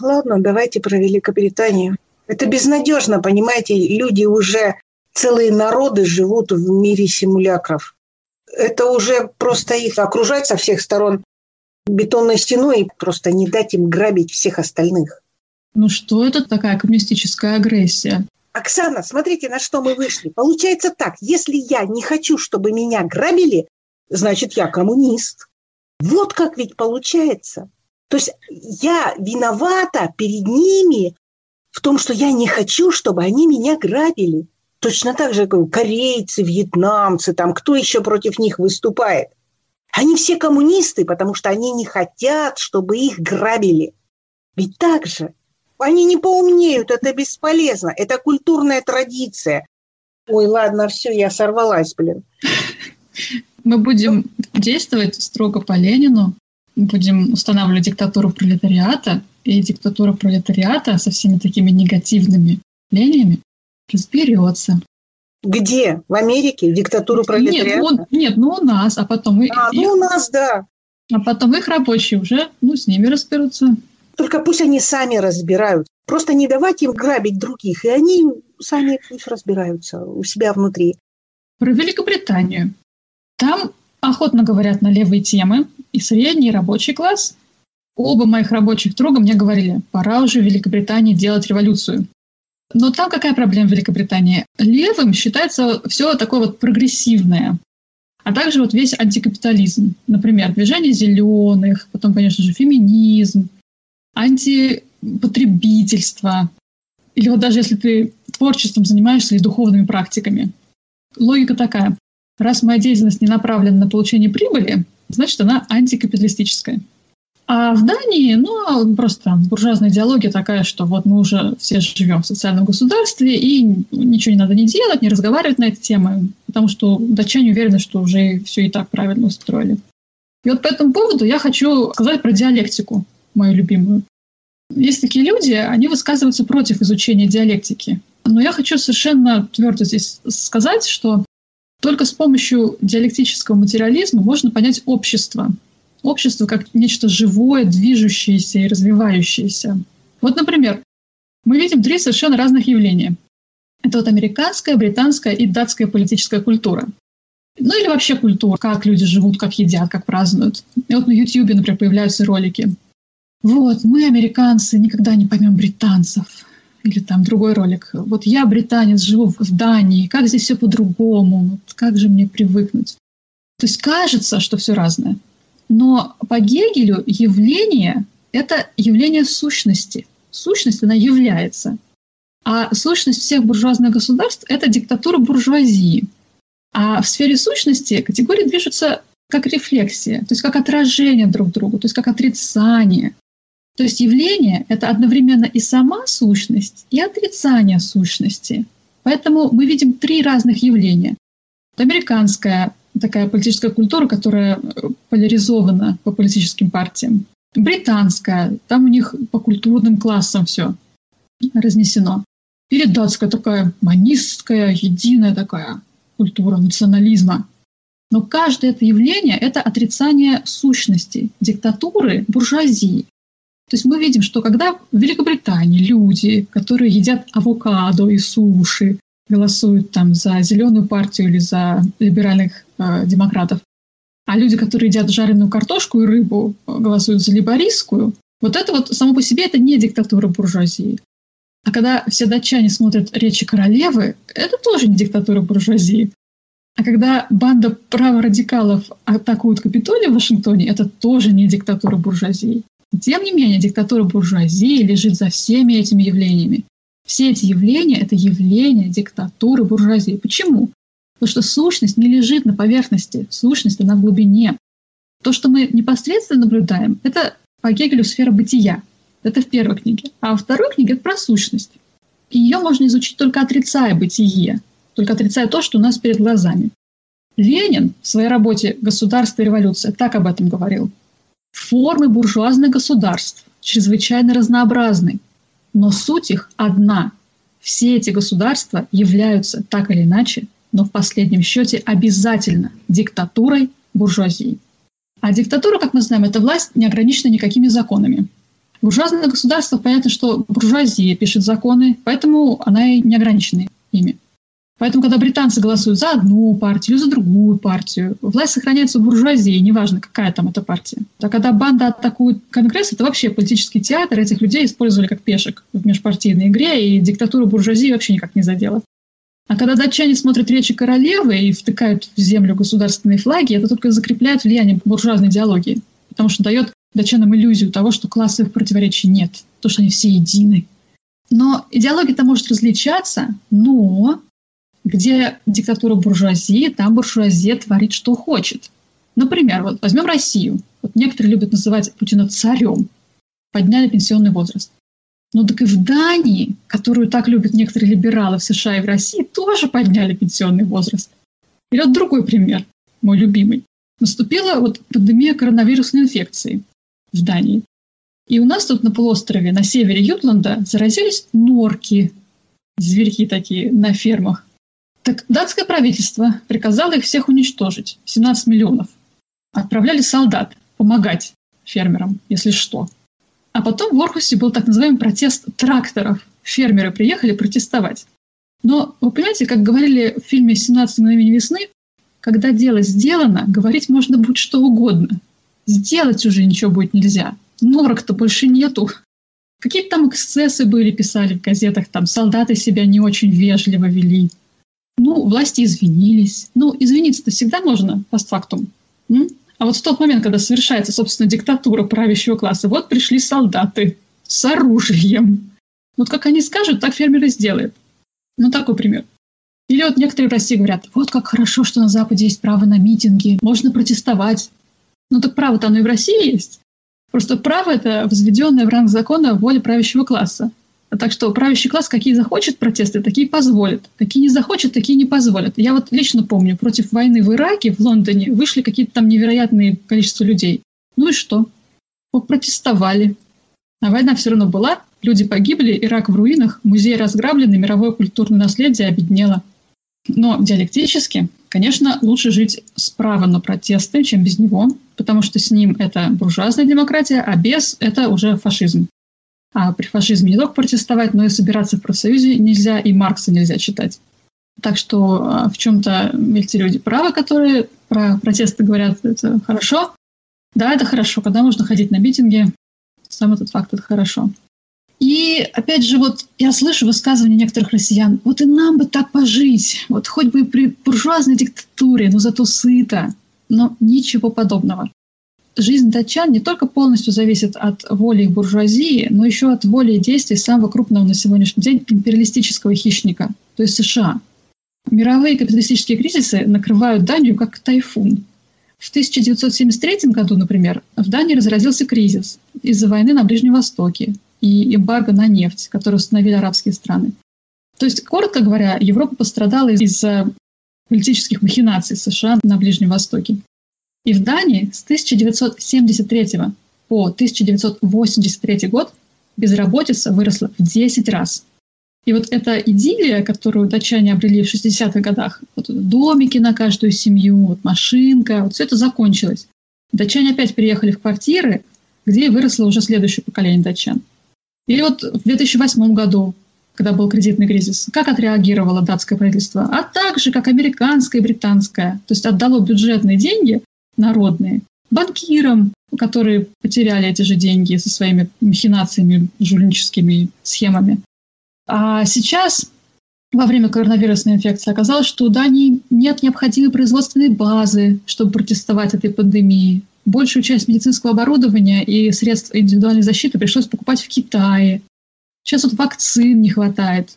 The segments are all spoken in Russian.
Ладно, давайте про Великобританию. Это безнадежно, понимаете, люди уже, целые народы живут в мире симулякров. Это уже просто их окружать со всех сторон бетонной стеной и просто не дать им грабить всех остальных. Ну что это такая коммунистическая агрессия? Оксана, смотрите, на что мы вышли. Получается так, если я не хочу, чтобы меня грабили, значит, я коммунист. Вот как ведь получается. То есть я виновата перед ними в том, что я не хочу, чтобы они меня грабили. Точно так же, как корейцы, вьетнамцы, там, кто еще против них выступает. Они все коммунисты, потому что они не хотят, чтобы их грабили. Ведь так же. Они не поумнеют, это бесполезно. Это культурная традиция. Ой, ладно, все, я сорвалась, блин. Мы будем действовать строго по Ленину, будем устанавливать диктатуру пролетариата, и диктатура пролетариата со всеми такими негативными явлениями разберется. Где? В Америке? Диктатуру пролетариата? Нет, ну, нет, ну у нас, а потом... А, их, ну у нас, да. А потом их рабочие уже, ну, с ними разберутся. Только пусть они сами разбирают. Просто не давать им грабить других, и они сами пусть разбираются у себя внутри. Про Великобританию. Там охотно говорят на левые темы, и средний, и рабочий класс. Оба моих рабочих друга мне говорили, пора уже в Великобритании делать революцию. Но там какая проблема в Великобритании? Левым считается все такое вот прогрессивное, а также вот весь антикапитализм. Например, движение зеленых, потом, конечно же, феминизм, антипотребительство. Или вот даже если ты творчеством занимаешься или духовными практиками. Логика такая. Раз моя деятельность не направлена на получение прибыли, значит, она антикапиталистическая. А в Дании, ну, просто там буржуазная идеология такая, что вот мы уже все живем в социальном государстве, и ничего не надо не делать, не разговаривать на эти темы, потому что датчане уверены, что уже все и так правильно устроили. И вот по этому поводу я хочу сказать про диалектику, мою любимую. Есть такие люди, они высказываются против изучения диалектики. Но я хочу совершенно твердо здесь сказать, что только с помощью диалектического материализма можно понять общество. Общество как нечто живое, движущееся и развивающееся. Вот, например, мы видим три совершенно разных явления. Это вот американская, британская и датская политическая культура. Ну или вообще культура, как люди живут, как едят, как празднуют. И вот на YouTube, например, появляются ролики. Вот, мы, американцы, никогда не поймем британцев. Или там другой ролик. Вот я, британец, живу в Дании, как здесь все по-другому, как же мне привыкнуть? То есть кажется, что все разное. Но по Гегелю явление – это явление сущности. Сущность, она является. А сущность всех буржуазных государств – это диктатура буржуазии. А в сфере сущности категории движутся как рефлексия, то есть как отражение друг друга, то есть как отрицание. То есть явление — это одновременно и сама сущность, и отрицание сущности. Поэтому мы видим три разных явления. Американская такая политическая культура, которая э, поляризована по политическим партиям. Британская, там у них по культурным классам все разнесено. Или датская такая манистская, единая такая культура национализма. Но каждое это явление — это отрицание сущности, диктатуры, буржуазии. То есть мы видим, что когда в Великобритании люди, которые едят авокадо и суши, голосуют там за зеленую партию или за либеральных э, демократов, а люди, которые едят жареную картошку и рыбу, голосуют за либористскую, вот это вот само по себе это не диктатура буржуазии. А когда все датчане смотрят речи королевы, это тоже не диктатура буржуазии. А когда банда праворадикалов атакуют Капитолий в Вашингтоне, это тоже не диктатура буржуазии. Тем не менее, диктатура буржуазии лежит за всеми этими явлениями. Все эти явления — это явления диктатуры буржуазии. Почему? Потому что сущность не лежит на поверхности, сущность она в глубине. То, что мы непосредственно наблюдаем, это по Гегелю сфера бытия. Это в первой книге. А во второй книге это про сущность. Ее можно изучить только отрицая бытие, только отрицая то, что у нас перед глазами. Ленин в своей работе «Государство и революция» так об этом говорил. Формы буржуазных государств чрезвычайно разнообразны, но суть их одна. Все эти государства являются так или иначе, но в последнем счете обязательно диктатурой буржуазии. А диктатура, как мы знаем, это власть, не ограничена никакими законами. Буржуазное государство, понятно, что буржуазия пишет законы, поэтому она и не ограничена ими. Поэтому, когда британцы голосуют за одну партию, за другую партию, власть сохраняется у буржуазии, неважно, какая там эта партия. А когда банда атакует Конгресс, это вообще политический театр, этих людей использовали как пешек в межпартийной игре, и диктатура буржуазии вообще никак не задела. А когда датчане смотрят речи королевы и втыкают в землю государственные флаги, это только закрепляет влияние буржуазной идеологии, потому что дает датчанам иллюзию того, что классовых противоречий нет, то, что они все едины. Но идеология-то может различаться, но где диктатура буржуазии, там буржуазия творит, что хочет. Например, вот возьмем Россию. Вот некоторые любят называть Путина царем. Подняли пенсионный возраст. Ну так и в Дании, которую так любят некоторые либералы в США и в России, тоже подняли пенсионный возраст. Или вот другой пример, мой любимый. Наступила вот пандемия коронавирусной инфекции в Дании. И у нас тут на полуострове, на севере Ютланда, заразились норки, зверьки такие на фермах. Так датское правительство приказало их всех уничтожить, 17 миллионов. Отправляли солдат помогать фермерам, если что. А потом в Орхусе был так называемый протест тракторов. Фермеры приехали протестовать. Но вы понимаете, как говорили в фильме «17 мгновений весны», когда дело сделано, говорить можно будет что угодно. Сделать уже ничего будет нельзя. Норок-то больше нету. Какие-то там эксцессы были, писали в газетах, там солдаты себя не очень вежливо вели. Ну, власти извинились. Ну, извиниться-то всегда можно постфактум. М? А вот в тот момент, когда совершается, собственно, диктатура правящего класса, вот пришли солдаты с оружием. Вот как они скажут, так фермеры сделают. Ну, такой пример. Или вот некоторые в России говорят, вот как хорошо, что на Западе есть право на митинги, можно протестовать. Ну так право-то оно и в России есть. Просто право – это возведенное в ранг закона воля правящего класса. Так что правящий класс какие захочет протесты, такие позволит. Какие не захочет, такие не позволят. Я вот лично помню, против войны в Ираке, в Лондоне, вышли какие-то там невероятные количество людей. Ну и что? Протестовали. А война все равно была, люди погибли, Ирак в руинах, музей разграблены, мировое культурное наследие обеднело. Но диалектически, конечно, лучше жить справа на протесты, чем без него, потому что с ним это буржуазная демократия, а без – это уже фашизм. А при фашизме не только протестовать, но и собираться в профсоюзе нельзя, и Маркса нельзя читать. Так что а, в чем-то эти люди правы, которые про протесты говорят, это хорошо. Да, это хорошо, когда можно ходить на митинги, сам этот факт это хорошо. И опять же, вот я слышу высказывания некоторых россиян, вот и нам бы так пожить, вот хоть бы при буржуазной диктатуре, но зато сыто. Но ничего подобного жизнь датчан не только полностью зависит от воли буржуазии, но еще от воли и действий самого крупного на сегодняшний день империалистического хищника, то есть США. Мировые капиталистические кризисы накрывают Данию как тайфун. В 1973 году, например, в Дании разразился кризис из-за войны на Ближнем Востоке и эмбарго на нефть, который установили арабские страны. То есть, коротко говоря, Европа пострадала из-за политических махинаций США на Ближнем Востоке. И в Дании с 1973 по 1983 год безработица выросла в 10 раз. И вот эта идиллия, которую датчане обрели в 60-х годах, вот домики на каждую семью, вот машинка, вот все это закончилось. Датчане опять переехали в квартиры, где выросло уже следующее поколение датчан. Или вот в 2008 году, когда был кредитный кризис, как отреагировало датское правительство? А так же, как американское и британское. То есть отдало бюджетные деньги народные, банкирам, которые потеряли эти же деньги со своими махинациями, жульническими схемами. А сейчас, во время коронавирусной инфекции, оказалось, что у Дании нет необходимой производственной базы, чтобы протестовать этой пандемии. Большую часть медицинского оборудования и средств индивидуальной защиты пришлось покупать в Китае. Сейчас вот вакцин не хватает.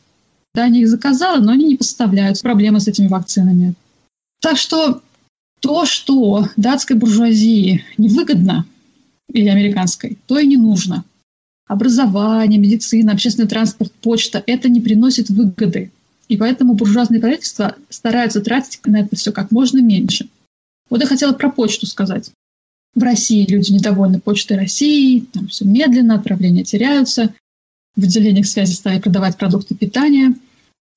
Дания их заказала, но они не поставляют. Проблемы с этими вакцинами. Так что то, что датской буржуазии невыгодно, или американской, то и не нужно. Образование, медицина, общественный транспорт, почта – это не приносит выгоды. И поэтому буржуазные правительства стараются тратить на это все как можно меньше. Вот я хотела про почту сказать. В России люди недовольны почтой России, там все медленно, отправления теряются, в отделениях связи стали продавать продукты питания.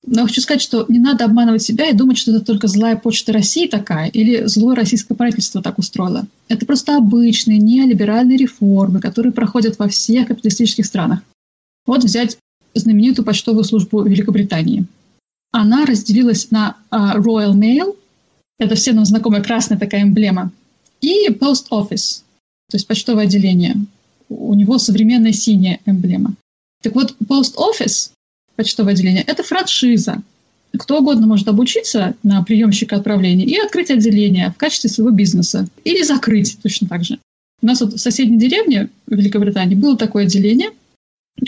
Но хочу сказать, что не надо обманывать себя и думать, что это только злая почта России такая или злое российское правительство так устроило. Это просто обычные неолиберальные реформы, которые проходят во всех капиталистических странах. Вот взять знаменитую почтовую службу Великобритании. Она разделилась на uh, Royal Mail, это всем нам знакомая красная такая эмблема, и Post Office, то есть почтовое отделение. У него современная синяя эмблема. Так вот, Post Office почтовое отделение – это франшиза. Кто угодно может обучиться на приемщика отправлений и открыть отделение в качестве своего бизнеса. Или закрыть точно так же. У нас вот в соседней деревне в Великобритании было такое отделение,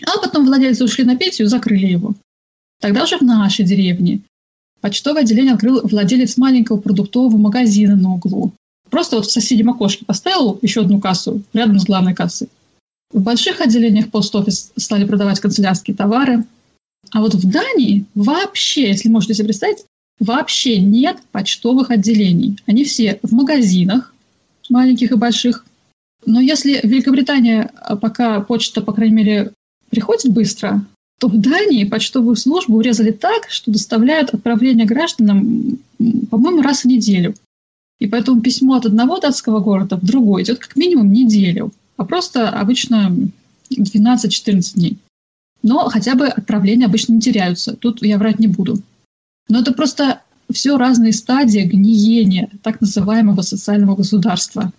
а потом владельцы ушли на пенсию, закрыли его. Тогда уже в нашей деревне почтовое отделение открыл владелец маленького продуктового магазина на углу. Просто вот в соседнем окошке поставил еще одну кассу рядом с главной кассой. В больших отделениях пост-офис стали продавать канцелярские товары, а вот в Дании вообще, если можете себе представить, вообще нет почтовых отделений. Они все в магазинах, маленьких и больших. Но если в Великобритании а, пока почта, по крайней мере, приходит быстро, то в Дании почтовую службу урезали так, что доставляют отправление гражданам, по-моему, раз в неделю. И поэтому письмо от одного датского города в другой идет как минимум неделю, а просто обычно 12-14 дней. Но хотя бы отправления обычно не теряются. Тут я врать не буду. Но это просто все разные стадии гниения так называемого социального государства,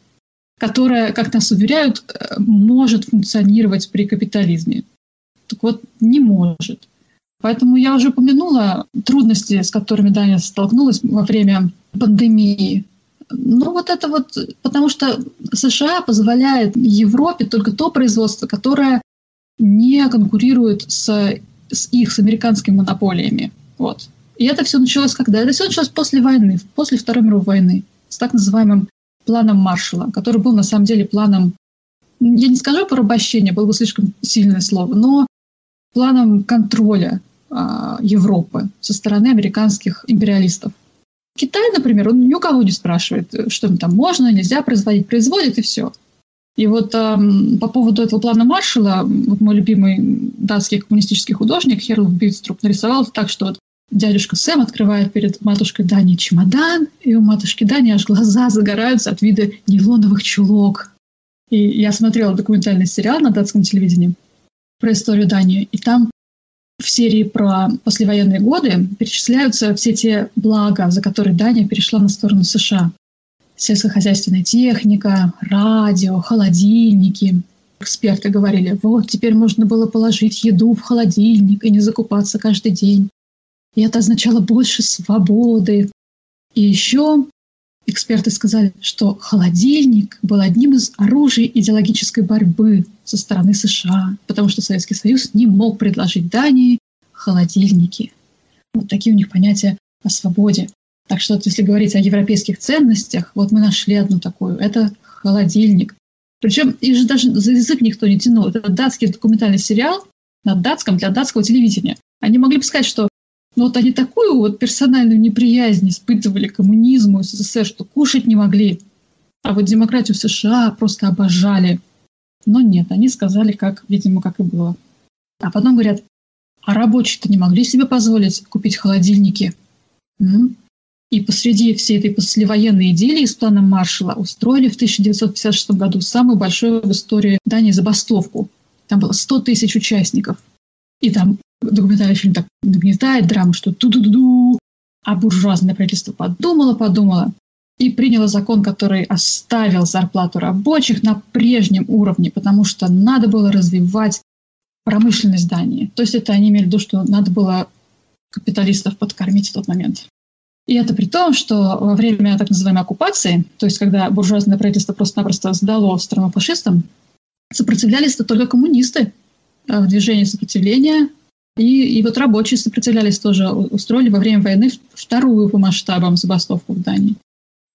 которое, как нас уверяют, э, может функционировать при капитализме. Так вот, не может. Поэтому я уже упомянула трудности, с которыми Дания столкнулась во время пандемии. Ну вот это вот, потому что США позволяет Европе только то производство, которое не конкурирует с, с их, с американскими монополиями. Вот. И это все началось когда? Это все началось после войны, после Второй мировой войны, с так называемым планом Маршалла, который был на самом деле планом, я не скажу порабощения, было бы слишком сильное слово, но планом контроля а, Европы со стороны американских империалистов. Китай, например, он ни у кого не спрашивает, что им там можно, нельзя производить, производит и все. И вот э, по поводу этого плана Маршала, вот мой любимый датский коммунистический художник Херл Битструп нарисовал так, что вот дядюшка Сэм открывает перед матушкой Дани чемодан, и у матушки Дани аж глаза загораются от вида нейлоновых чулок. И я смотрела документальный сериал на датском телевидении про историю Дании, и там в серии про послевоенные годы перечисляются все те блага, за которые Дания перешла на сторону США сельскохозяйственная техника, радио, холодильники. Эксперты говорили, вот теперь можно было положить еду в холодильник и не закупаться каждый день. И это означало больше свободы. И еще эксперты сказали, что холодильник был одним из оружий идеологической борьбы со стороны США, потому что Советский Союз не мог предложить Дании холодильники. Вот такие у них понятия о свободе. Так что вот если говорить о европейских ценностях, вот мы нашли одну такую. Это холодильник. Причем их же даже за язык никто не тянул. Это датский документальный сериал на датском для датского телевидения. Они могли бы сказать, что ну вот они такую вот персональную неприязнь испытывали к коммунизму СССР, что кушать не могли. А вот демократию США просто обожали. Но нет, они сказали, как, видимо, как и было. А потом говорят, а рабочие-то не могли себе позволить купить холодильники. М? И посреди всей этой послевоенной идиллии с планом Маршала устроили в 1956 году самую большую в истории Дании забастовку. Там было 100 тысяч участников. И там документальный фильм так нагнетает драму, что ту-ду-ду-ду. А буржуазное правительство подумало, подумало и приняло закон, который оставил зарплату рабочих на прежнем уровне, потому что надо было развивать промышленность Дании. То есть это они имели в виду, что надо было капиталистов подкормить в тот момент. И это при том, что во время так называемой оккупации, то есть когда буржуазное правительство просто-напросто сдало страну фашистам, сопротивлялись -то только коммунисты э, в движении сопротивления. И, и вот рабочие сопротивлялись тоже, устроили во время войны вторую по масштабам забастовку в Дании.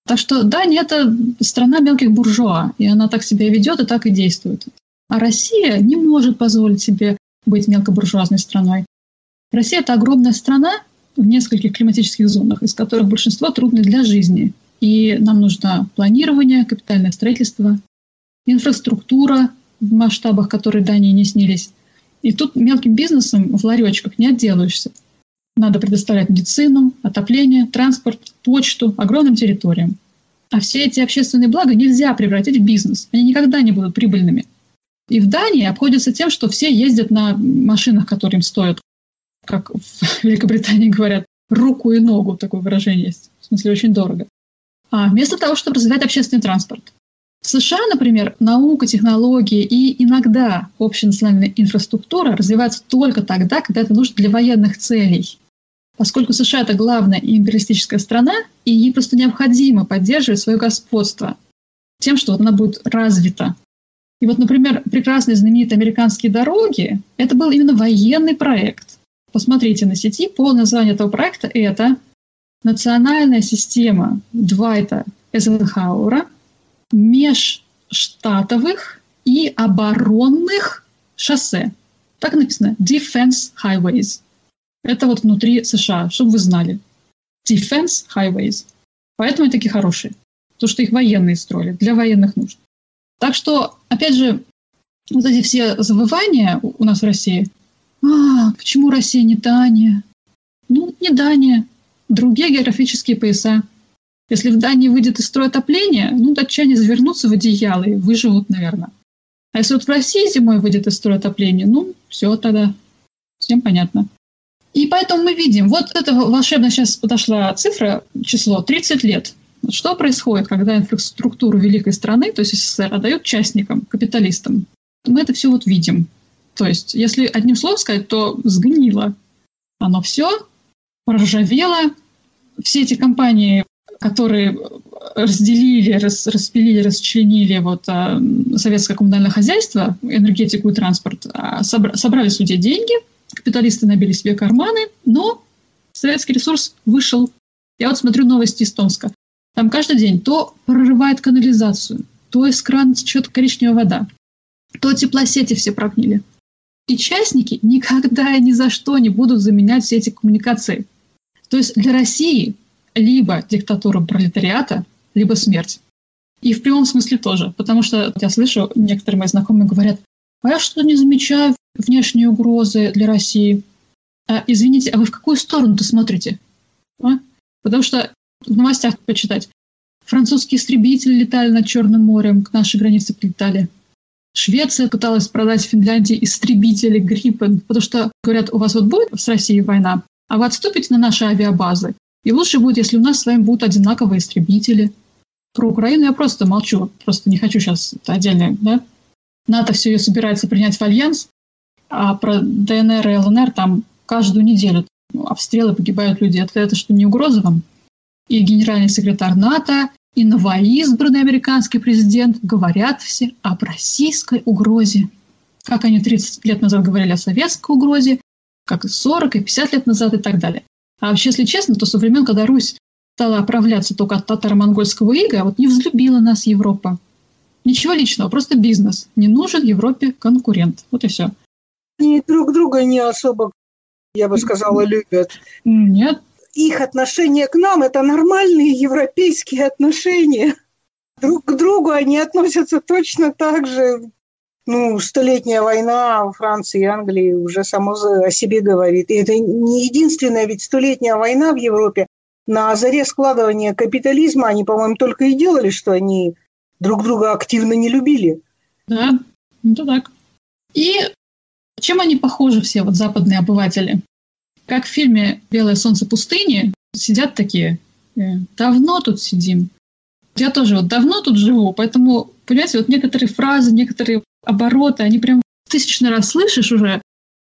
Так что Дания – это страна мелких буржуа, и она так себя ведет и так и действует. А Россия не может позволить себе быть мелкобуржуазной страной. Россия – это огромная страна, в нескольких климатических зонах, из которых большинство трудны для жизни. И нам нужно планирование, капитальное строительство, инфраструктура в масштабах, которые Дании не снились. И тут мелким бизнесом в ларечках не отделаешься. Надо предоставлять медицину, отопление, транспорт, почту огромным территориям. А все эти общественные блага нельзя превратить в бизнес. Они никогда не будут прибыльными. И в Дании обходится тем, что все ездят на машинах, которые им стоят, как в Великобритании говорят, руку и ногу, такое выражение есть. В смысле, очень дорого. А вместо того, чтобы развивать общественный транспорт. В США, например, наука, технологии и иногда общенациональная инфраструктура развиваются только тогда, когда это нужно для военных целей. Поскольку США – это главная империалистическая страна, и ей просто необходимо поддерживать свое господство тем, что вот она будет развита. И вот, например, прекрасные знаменитые американские дороги – это был именно военный проект. Посмотрите на сети, полное название этого проекта – это «Национальная система Двайта Эйзенхауэра межштатовых и оборонных шоссе. Так написано Defense Highways. Это вот внутри США, чтобы вы знали. Defense Highways. Поэтому они такие хорошие. То, что их военные строили, для военных нужд. Так что, опять же, вот эти все завывания у нас в России. А, почему Россия не Дания? Ну, не Дания. Другие географические пояса. Если в Дании выйдет из строя отопление, ну, датчане завернутся в одеяло и выживут, наверное. А если вот в России зимой выйдет из строя отопление, ну, все тогда. Всем понятно. И поэтому мы видим, вот это волшебно сейчас подошла цифра, число 30 лет. Что происходит, когда инфраструктуру великой страны, то есть СССР, отдают частникам, капиталистам? Мы это все вот видим. То есть, если одним словом сказать, то сгнило. Оно все проржавело. Все эти компании которые разделили, рас, распилили, расчленили вот, а, советское коммунальное хозяйство, энергетику и транспорт, а, собра, собрали с людей деньги, капиталисты набили себе карманы, но советский ресурс вышел. Я вот смотрю новости из Томска. Там каждый день то прорывает канализацию, то из крана течет коричневая вода, то теплосети все прогнили. И частники никогда и ни за что не будут заменять все эти коммуникации. То есть для России либо диктатура пролетариата, либо смерть. И в прямом смысле тоже, потому что я слышу, некоторые мои знакомые говорят, а я что-то не замечаю внешние угрозы для России. А, извините, а вы в какую сторону-то смотрите? А? Потому что в новостях почитать. Французские истребители летали над Черным морем, к нашей границе прилетали. Швеция пыталась продать Финляндии истребители Гриппен, потому что, говорят, у вас вот будет с Россией война, а вы отступите на наши авиабазы, и лучше будет, если у нас с вами будут одинаковые истребители. Про Украину я просто молчу, просто не хочу сейчас это отдельно, да? НАТО все ее собирается принять в альянс, а про ДНР и ЛНР там каждую неделю обстрелы, погибают люди. Это, это что, не угроза вам? И генеральный секретарь НАТО, и новоизбранный американский президент говорят все об российской угрозе. Как они 30 лет назад говорили о советской угрозе, как и 40, и 50 лет назад и так далее. А вообще, если честно, то со времен, когда Русь стала оправляться только от татаро-монгольского ига, вот не взлюбила нас Европа. Ничего личного, просто бизнес. Не нужен Европе конкурент. Вот и все. Они друг друга не особо, я бы сказала, любят. Нет. Их отношение к нам – это нормальные европейские отношения. Друг к другу они относятся точно так же, ну, столетняя война в Франции и Англии уже само о себе говорит. И это не единственная ведь столетняя война в Европе. На заре складывания капитализма они, по-моему, только и делали, что они друг друга активно не любили. Да, это так. И чем они похожи все, вот западные обыватели? Как в фильме «Белое солнце пустыни» сидят такие, «Э, давно тут сидим. Я тоже вот давно тут живу, поэтому, понимаете, вот некоторые фразы, некоторые обороты, они прям тысячный раз слышишь уже.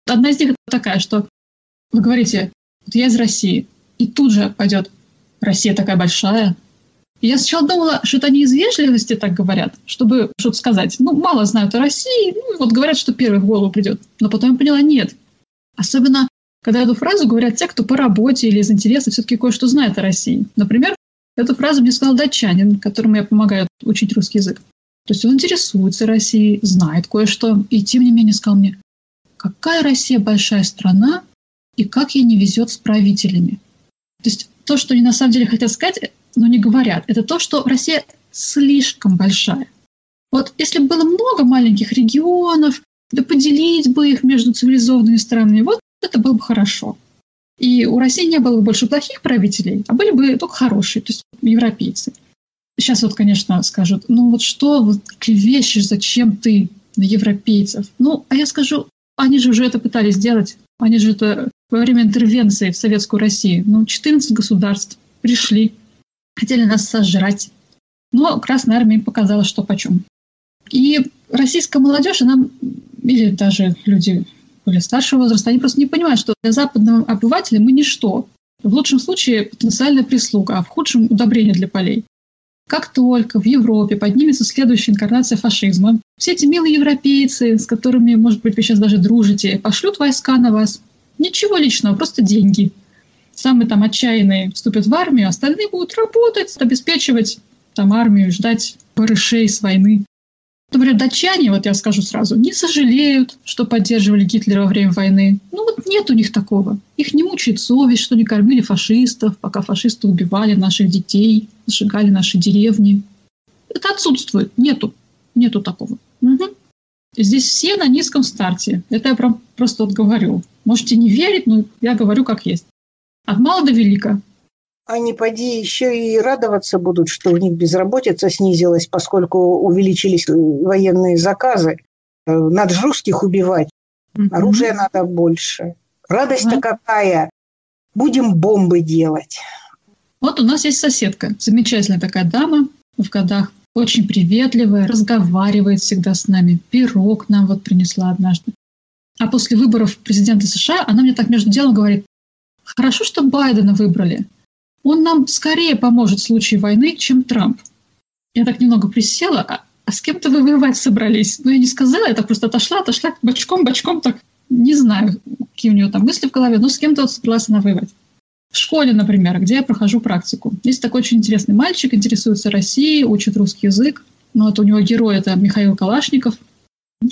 Одна из них такая, что вы говорите, вот я из России, и тут же пойдет, Россия такая большая. И я сначала думала, что это они из вежливости так говорят, чтобы что-то сказать. Ну, мало знают о России, ну, вот говорят, что первый в голову придет. Но потом я поняла, нет. Особенно, когда эту фразу говорят те, кто по работе или из интереса все-таки кое-что знает о России. Например, эту фразу мне сказал датчанин, которому я помогаю учить русский язык. То есть он интересуется Россией, знает кое-что, и тем не менее сказал мне, какая Россия большая страна, и как ей не везет с правителями. То есть то, что они на самом деле хотят сказать, но не говорят, это то, что Россия слишком большая. Вот если бы было много маленьких регионов, да поделить бы их между цивилизованными странами, вот это было бы хорошо. И у России не было бы больше плохих правителей, а были бы только хорошие, то есть европейцы. Сейчас вот, конечно, скажут, ну вот что, вот клевещешь, зачем ты на европейцев? Ну, а я скажу, они же уже это пытались сделать. Они же это во время интервенции в Советскую Россию. Ну, 14 государств пришли, хотели нас сожрать. Но Красная Армия показала, что почем. И российская молодежь, она, или даже люди более старшего возраста, они просто не понимают, что для западного обывателя мы ничто. В лучшем случае потенциальная прислуга, а в худшем – удобрение для полей. Как только в Европе поднимется следующая инкарнация фашизма, все эти милые европейцы, с которыми, может быть, вы сейчас даже дружите, пошлют войска на вас. Ничего личного, просто деньги. Самые там отчаянные вступят в армию, остальные будут работать, обеспечивать там армию, ждать барышей с войны. Например, датчане, вот я скажу сразу, не сожалеют, что поддерживали Гитлера во время войны. Ну вот нет у них такого. Их не мучает совесть, что не кормили фашистов, пока фашисты убивали наших детей, сжигали наши деревни. Это отсутствует. Нету. Нету такого. Угу. Здесь все на низком старте. Это я прям просто вот говорю. Можете не верить, но я говорю как есть. От мала до велика. Они, поди, еще и радоваться будут, что у них безработица снизилась, поскольку увеличились военные заказы. Э, надо же русских убивать. Mm-hmm. Оружия надо больше. Радость-то mm-hmm. какая. Будем бомбы делать. Вот у нас есть соседка. Замечательная такая дама в годах. Очень приветливая, разговаривает всегда с нами. Пирог нам вот принесла однажды. А после выборов президента США она мне так между делом говорит, хорошо, что Байдена выбрали он нам скорее поможет в случае войны, чем Трамп. Я так немного присела, а, а с кем-то вы воевать собрались? Ну, я не сказала, я так просто отошла, отошла бочком, бочком, так не знаю, какие у нее там мысли в голове, но с кем-то вот собралась она воевать. В школе, например, где я прохожу практику. Есть такой очень интересный мальчик, интересуется Россией, учит русский язык. Ну, вот у него герой – это Михаил Калашников.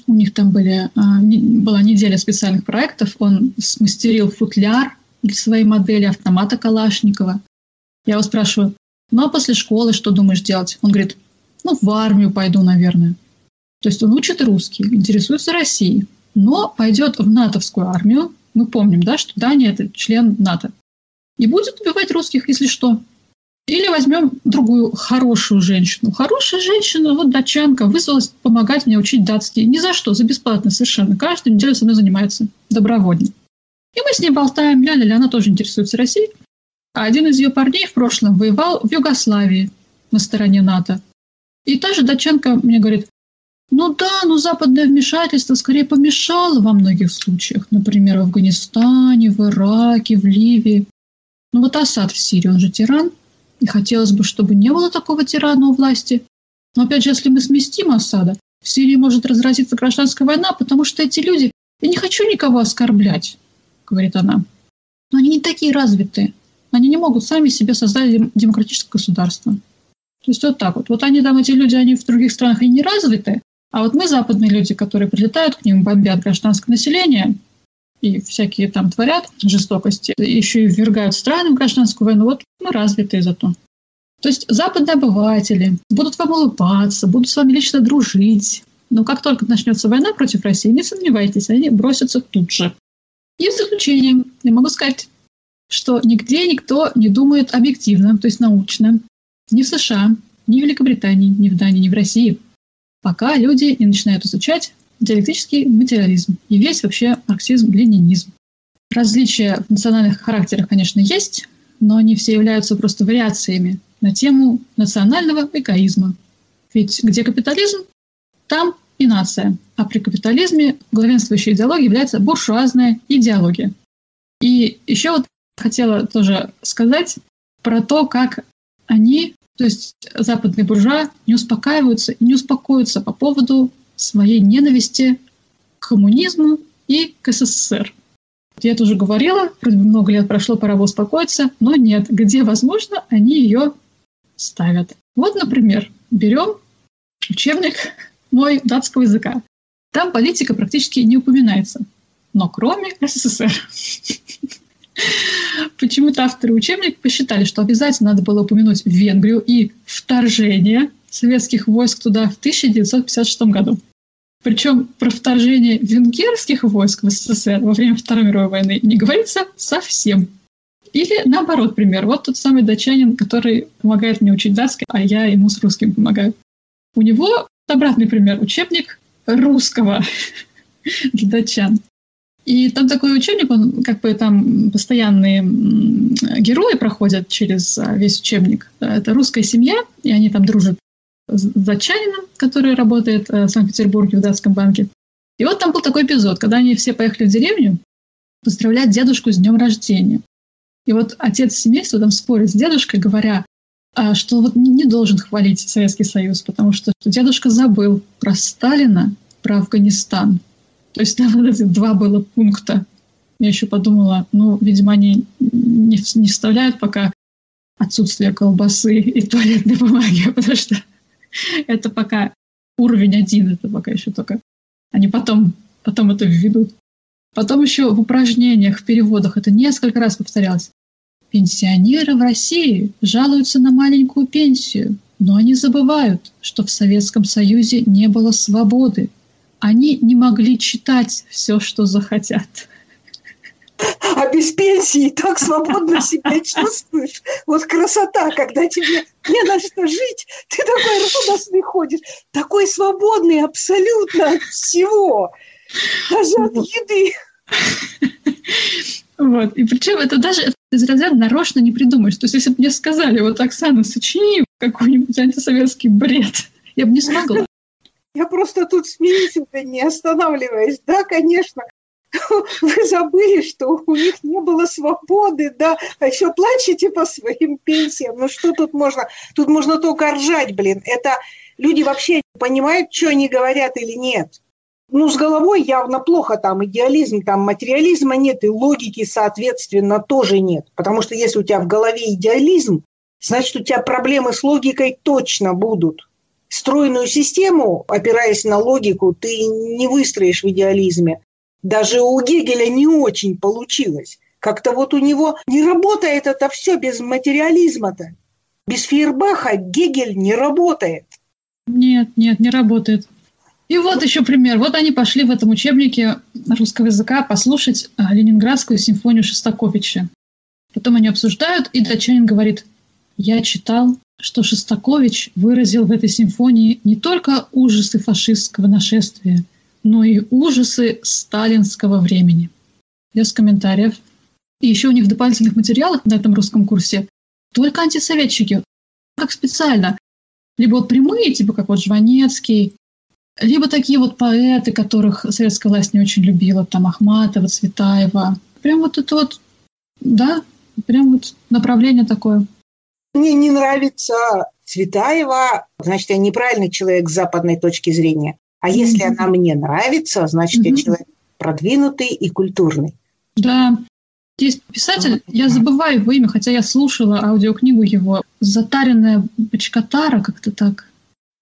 У них там были, а, была неделя специальных проектов. Он смастерил футляр для своей модели автомата Калашникова. Я его спрашиваю, ну а после школы что думаешь делать? Он говорит, ну в армию пойду, наверное. То есть он учит русский, интересуется Россией, но пойдет в натовскую армию. Мы помним, да, что Дания – это член НАТО. И будет убивать русских, если что. Или возьмем другую хорошую женщину. Хорошая женщина, вот датчанка, вызвалась помогать мне учить датский. Ни за что, за бесплатно совершенно. Каждую неделю со мной занимается добровольно. И мы с ней болтаем, ля-ля-ля, она тоже интересуется Россией. А один из ее парней в прошлом воевал в Югославии на стороне НАТО. И та же датчанка мне говорит, ну да, но западное вмешательство скорее помешало во многих случаях. Например, в Афганистане, в Ираке, в Ливии. Ну вот Асад в Сирии, он же тиран. И хотелось бы, чтобы не было такого тирана у власти. Но опять же, если мы сместим Асада, в Сирии может разразиться гражданская война, потому что эти люди... Я не хочу никого оскорблять, говорит она. Но они не такие развитые. Они не могут сами себе создать демократическое государство. То есть вот так вот. Вот они там, эти люди, они в других странах и не развиты, а вот мы, западные люди, которые прилетают к ним, бомбят гражданское население и всякие там творят жестокости, еще и ввергают страны в гражданскую войну, вот мы развитые зато. То есть западные обыватели будут вам улыбаться, будут с вами лично дружить. Но как только начнется война против России, не сомневайтесь, они бросятся тут же. И в заключение я могу сказать, что нигде никто не думает объективно, то есть научно, ни в США, ни в Великобритании, ни в Дании, ни в России, пока люди не начинают изучать диалектический материализм и весь вообще марксизм-ленинизм. Различия в национальных характерах, конечно, есть, но они все являются просто вариациями на тему национального эгоизма. Ведь где капитализм, там и нация. А при капитализме главенствующей идеологией является буржуазная идеология. И еще вот хотела тоже сказать про то, как они, то есть западные буржуа, не успокаиваются не успокоятся по поводу своей ненависти к коммунизму и к СССР. Я тоже говорила, вроде бы много лет прошло, пора бы успокоиться, но нет, где возможно, они ее ставят. Вот, например, берем учебник мой датского языка. Там политика практически не упоминается, но кроме СССР. Почему-то авторы учебника посчитали, что обязательно надо было упомянуть Венгрию и вторжение советских войск туда в 1956 году. Причем про вторжение венгерских войск в СССР во время Второй мировой войны не говорится совсем. Или наоборот пример. Вот тот самый датчанин, который помогает мне учить датский, а я ему с русским помогаю. У него обратный пример. Учебник русского для датчан. И там такой учебник, он как бы там постоянные герои проходят через а, весь учебник. Это русская семья, и они там дружат с датчанином, который работает э, в Санкт-Петербурге в датском банке. И вот там был такой эпизод, когда они все поехали в деревню поздравлять дедушку с днем рождения. И вот отец семейства там спорит с дедушкой, говоря, а, что вот не должен хвалить Советский Союз, потому что дедушка забыл про Сталина, про Афганистан. То есть там вот эти два было пункта. Я еще подумала, ну, видимо, они не, не вставляют пока отсутствие колбасы и туалетной бумаги, потому что это пока уровень один, это пока еще только. Они потом, потом это введут. Потом еще в упражнениях, в переводах это несколько раз повторялось. Пенсионеры в России жалуются на маленькую пенсию, но они забывают, что в Советском Союзе не было свободы. Они не могли читать все, что захотят. А без пенсии так свободно себя чувствуешь. Вот красота, когда тебе не на что жить, ты такой радостный ходишь, такой свободный абсолютно от всего, даже от еды. Вот. И причем это даже из разряда нарочно не придумаешь. То есть, если бы мне сказали, вот, Оксана, сочини какой-нибудь антисоветский бред, я бы не смогла. Я просто тут смеюсь, не останавливаясь. Да, конечно, вы забыли, что у них не было свободы, да, а еще плачете по своим пенсиям. Ну что тут можно? Тут можно только ржать, блин. Это люди вообще понимают, что они говорят или нет. Ну, с головой явно плохо, там идеализм, там материализма нет, и логики, соответственно, тоже нет. Потому что если у тебя в голове идеализм, значит, у тебя проблемы с логикой точно будут. Стройную систему, опираясь на логику, ты не выстроишь в идеализме. Даже у Гегеля не очень получилось. Как-то вот у него не работает это все без материализма-то. Без Фейербаха Гегель не работает. Нет, нет, не работает. И вот еще пример. Вот они пошли в этом учебнике русского языка послушать а, Ленинградскую симфонию Шостаковича. Потом они обсуждают, и датчанин говорит, я читал, что Шостакович выразил в этой симфонии не только ужасы фашистского нашествия, но и ужасы сталинского времени. Без комментариев. И еще у них в дополнительных материалах на этом русском курсе только антисоветчики, как специально. Либо вот прямые, типа как вот Жванецкий, либо такие вот поэты, которых советская власть не очень любила, там Ахматова, Цветаева. Прям вот это вот, да, прям вот направление такое. Мне не нравится Цветаева, значит, я неправильный человек с западной точки зрения. А если mm-hmm. она мне нравится, значит, mm-hmm. я человек продвинутый и культурный. Да. Есть писатель, я забываю его имя, хотя я слушала аудиокнигу его «Затаренная бочкотара», как-то так.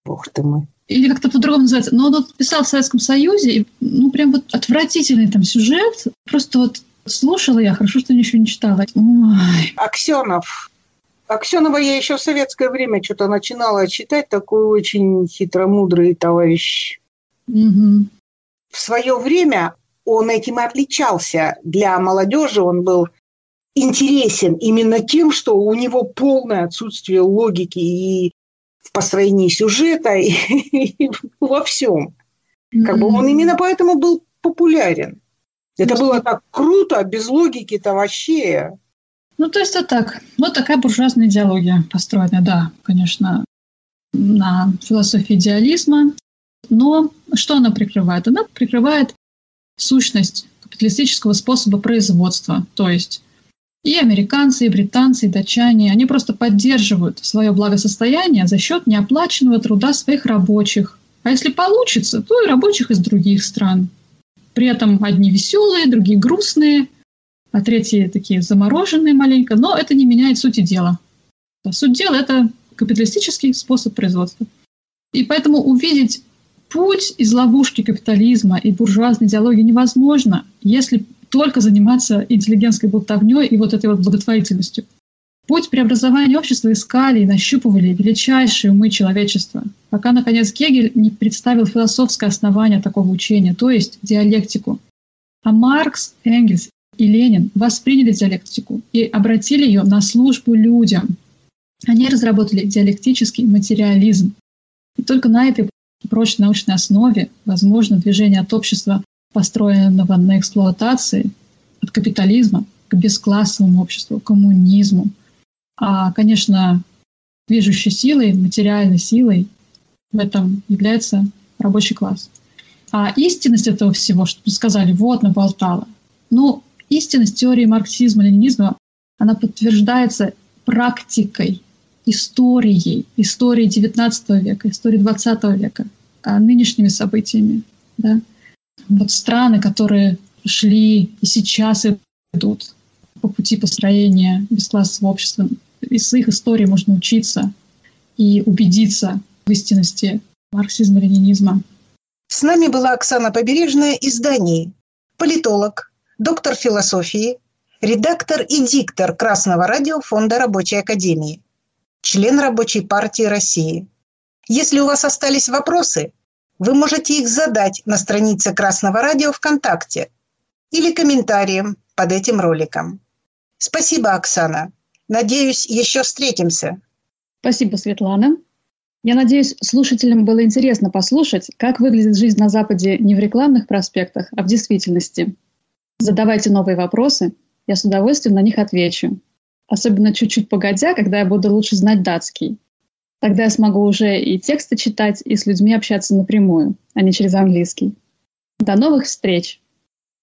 Бог ты мой или как-то по-другому называется. Но он вот писал в Советском Союзе, и, ну, прям вот отвратительный там сюжет. Просто вот слушала я, хорошо, что ничего не читала. Ой. Аксенов. Аксенова я еще в советское время что-то начинала читать, такой очень хитромудрый товарищ. Угу. В свое время он этим и отличался. Для молодежи он был интересен именно тем, что у него полное отсутствие логики и в построении сюжета и, и во всем. Как бы он именно поэтому был популярен. Это было так круто, без логики-то вообще. Ну, то есть это так. Вот такая буржуазная идеология построена, да, конечно, на философии идеализма. Но что она прикрывает? Она прикрывает сущность капиталистического способа производства. То есть и американцы, и британцы, и датчане, они просто поддерживают свое благосостояние за счет неоплаченного труда своих рабочих. А если получится, то и рабочих из других стран. При этом одни веселые, другие грустные, а третьи такие замороженные маленько, но это не меняет сути дела. Суть дела – это капиталистический способ производства. И поэтому увидеть путь из ловушки капитализма и буржуазной идеологии невозможно, если только заниматься интеллигентской болтовней и вот этой вот благотворительностью. Путь преобразования общества искали и нащупывали величайшие умы человечества, пока, наконец, Гегель не представил философское основание такого учения, то есть диалектику. А Маркс, Энгельс и Ленин восприняли диалектику и обратили ее на службу людям. Они разработали диалектический материализм. И только на этой прочной научной основе возможно движение от общества, построенного на эксплуатации, от капитализма к бесклассовому обществу, коммунизму. А, конечно, движущей силой, материальной силой в этом является рабочий класс. А истинность этого всего, что сказали, вот, наболтала. Ну, истинность теории марксизма-ленинизма, она подтверждается практикой, историей, историей XIX века, историей XX века, а нынешними событиями. Да? Вот страны, которые шли и сейчас идут по пути построения бесклассового общества, из их истории можно учиться и убедиться в истинности марксизма-ленинизма. С нами была Оксана Побережная из Дании, политолог, доктор философии, редактор и диктор Красного радио Фонда Рабочей Академии, член Рабочей партии России. Если у вас остались вопросы, вы можете их задать на странице Красного радио ВКонтакте или комментарием под этим роликом. Спасибо, Оксана. Надеюсь, еще встретимся. Спасибо, Светлана. Я надеюсь, слушателям было интересно послушать, как выглядит жизнь на Западе не в рекламных проспектах, а в действительности. Задавайте новые вопросы, я с удовольствием на них отвечу. Особенно чуть-чуть погодя, когда я буду лучше знать датский. Тогда я смогу уже и тексты читать, и с людьми общаться напрямую, а не через английский. До новых встреч!